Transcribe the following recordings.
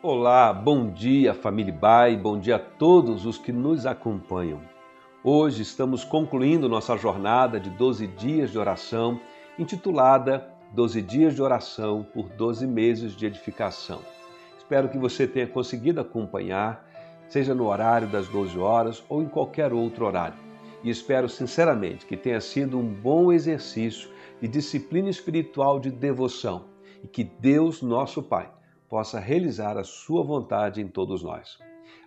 Olá, bom dia família Bai, bom dia a todos os que nos acompanham. Hoje estamos concluindo nossa jornada de 12 dias de oração, intitulada 12 dias de oração por 12 meses de edificação. Espero que você tenha conseguido acompanhar, seja no horário das 12 horas ou em qualquer outro horário. E espero sinceramente que tenha sido um bom exercício de disciplina espiritual de devoção e que Deus, nosso Pai, possa realizar a sua vontade em todos nós.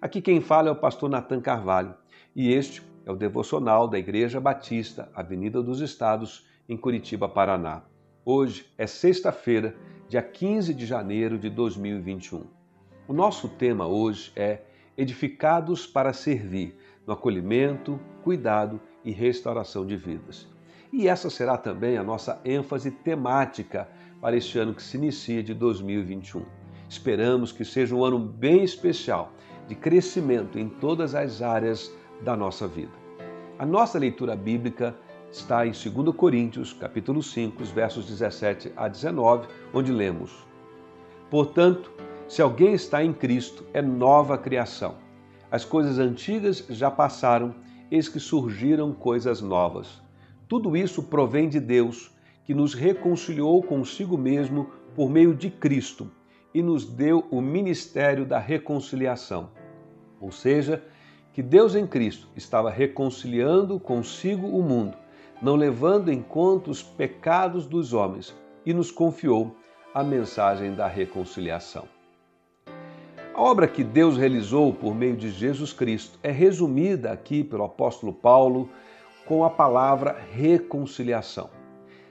Aqui quem fala é o pastor Natan Carvalho e este é o devocional da Igreja Batista, Avenida dos Estados, em Curitiba, Paraná. Hoje é sexta-feira, dia 15 de janeiro de 2021. O nosso tema hoje é Edificados para Servir, no acolhimento, cuidado e restauração de vidas. E essa será também a nossa ênfase temática para este ano que se inicia de 2021. Esperamos que seja um ano bem especial de crescimento em todas as áreas da nossa vida. A nossa leitura bíblica está em 2 Coríntios, capítulo 5, versos 17 a 19, onde lemos: Portanto, se alguém está em Cristo, é nova criação. As coisas antigas já passaram, eis que surgiram coisas novas. Tudo isso provém de Deus, que nos reconciliou consigo mesmo por meio de Cristo e nos deu o ministério da reconciliação. Ou seja, que Deus em Cristo estava reconciliando consigo o mundo, não levando em conta os pecados dos homens, e nos confiou a mensagem da reconciliação. A obra que Deus realizou por meio de Jesus Cristo é resumida aqui pelo apóstolo Paulo com a palavra reconciliação.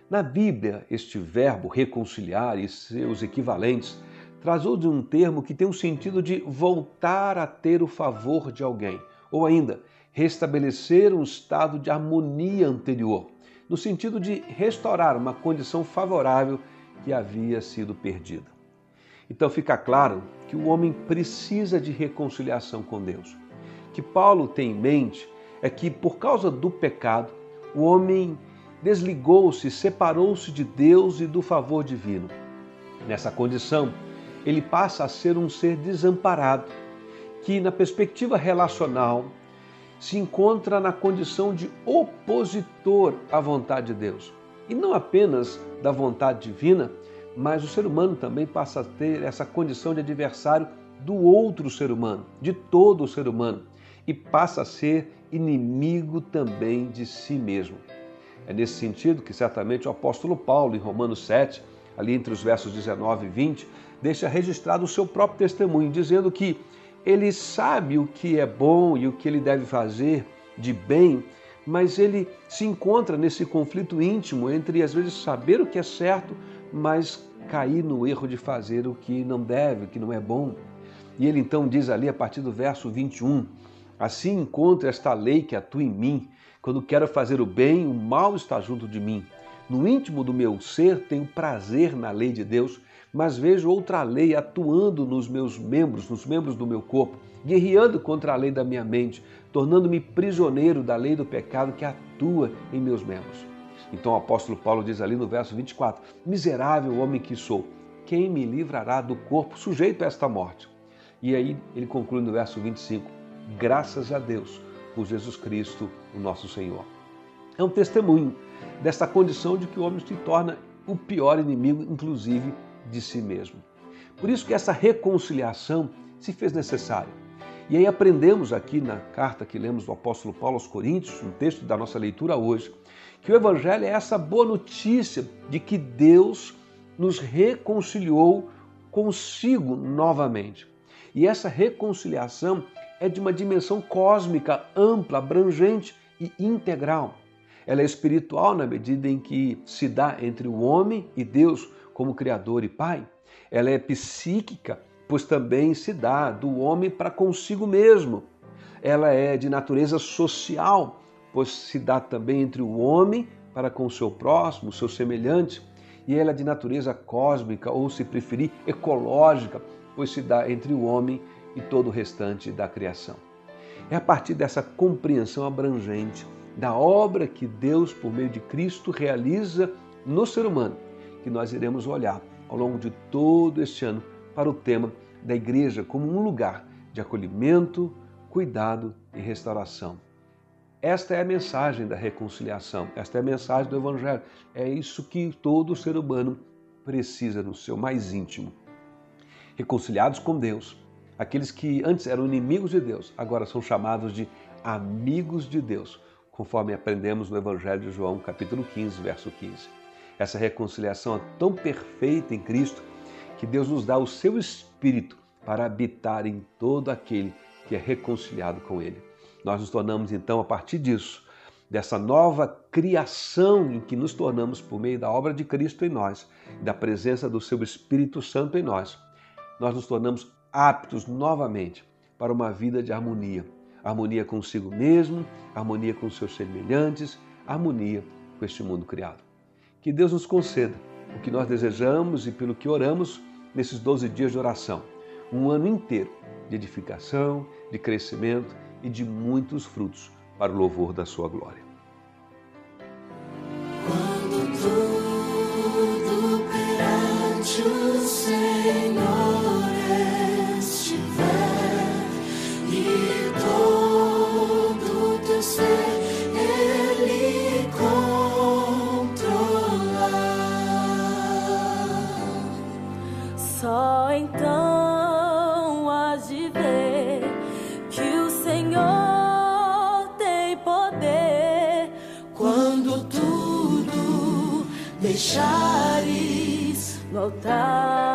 Na Bíblia, este verbo reconciliar e seus equivalentes trazou de um termo que tem o sentido de voltar a ter o favor de alguém, ou ainda restabelecer um estado de harmonia anterior, no sentido de restaurar uma condição favorável que havia sido perdida. Então fica claro que o homem precisa de reconciliação com Deus. O que Paulo tem em mente é que por causa do pecado, o homem desligou-se, separou-se de Deus e do favor divino. Nessa condição, ele passa a ser um ser desamparado, que na perspectiva relacional se encontra na condição de opositor à vontade de Deus. E não apenas da vontade divina, mas o ser humano também passa a ter essa condição de adversário do outro ser humano, de todo o ser humano, e passa a ser inimigo também de si mesmo. É nesse sentido que certamente o apóstolo Paulo, em Romanos 7, ali entre os versos 19 e 20, deixa registrado o seu próprio testemunho, dizendo que ele sabe o que é bom e o que ele deve fazer de bem, mas ele se encontra nesse conflito íntimo entre, às vezes, saber o que é certo, mas cair no erro de fazer o que não deve, o que não é bom. E ele então diz ali, a partir do verso 21, Assim encontro esta lei que atua em mim. Quando quero fazer o bem, o mal está junto de mim. No íntimo do meu ser tenho prazer na lei de Deus, mas vejo outra lei atuando nos meus membros, nos membros do meu corpo, guerreando contra a lei da minha mente, tornando-me prisioneiro da lei do pecado que atua em meus membros. Então o apóstolo Paulo diz ali no verso 24: Miserável homem que sou, quem me livrará do corpo sujeito a esta morte? E aí ele conclui no verso 25: Graças a Deus por Jesus Cristo, o nosso Senhor. É um testemunho desta condição de que o homem se torna o pior inimigo, inclusive de si mesmo. Por isso que essa reconciliação se fez necessária. E aí aprendemos aqui na carta que lemos do apóstolo Paulo aos Coríntios, no texto da nossa leitura hoje, que o evangelho é essa boa notícia de que Deus nos reconciliou consigo novamente. E essa reconciliação é de uma dimensão cósmica, ampla, abrangente e integral. Ela é espiritual na medida em que se dá entre o homem e Deus como Criador e Pai. Ela é psíquica, pois também se dá do homem para consigo mesmo. Ela é de natureza social, pois se dá também entre o homem para com o seu próximo, o seu semelhante. E ela é de natureza cósmica, ou se preferir, ecológica, pois se dá entre o homem e todo o restante da criação. É a partir dessa compreensão abrangente da obra que Deus, por meio de Cristo, realiza no ser humano que nós iremos olhar ao longo de todo este ano para o tema da igreja como um lugar de acolhimento, cuidado e restauração. Esta é a mensagem da reconciliação, esta é a mensagem do Evangelho. É isso que todo ser humano precisa no seu mais íntimo. Reconciliados com Deus, aqueles que antes eram inimigos de Deus, agora são chamados de amigos de Deus, conforme aprendemos no Evangelho de João, capítulo 15, verso 15. Essa reconciliação é tão perfeita em Cristo que Deus nos dá o seu Espírito para habitar em todo aquele que é reconciliado com Ele. Nós nos tornamos então, a partir disso, dessa nova criação em que nos tornamos por meio da obra de Cristo em nós, da presença do seu Espírito Santo em nós, nós nos tornamos aptos novamente para uma vida de harmonia. Harmonia consigo mesmo, harmonia com seus semelhantes, harmonia com este mundo criado. Que Deus nos conceda o que nós desejamos e pelo que oramos nesses 12 dias de oração. Um ano inteiro de edificação, de crescimento e de muitos frutos para o louvor da sua glória. Deixares no.